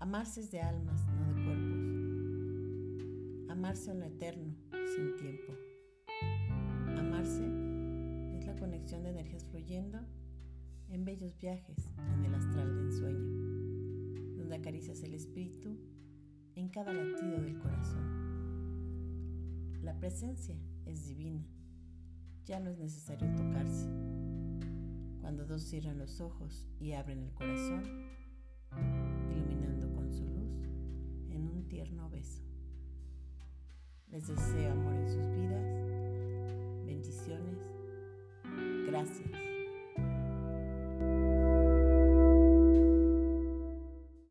Amarse es de almas, no de cuerpos. Amarse en lo eterno, sin tiempo. Amarse es la conexión de energías fluyendo en bellos viajes en el astral de ensueño, donde acaricias el espíritu en cada latido del corazón. La presencia es divina, ya no es necesario tocarse. Cuando dos cierran los ojos y abren el corazón, tierno beso. Les deseo amor en sus vidas, bendiciones, gracias.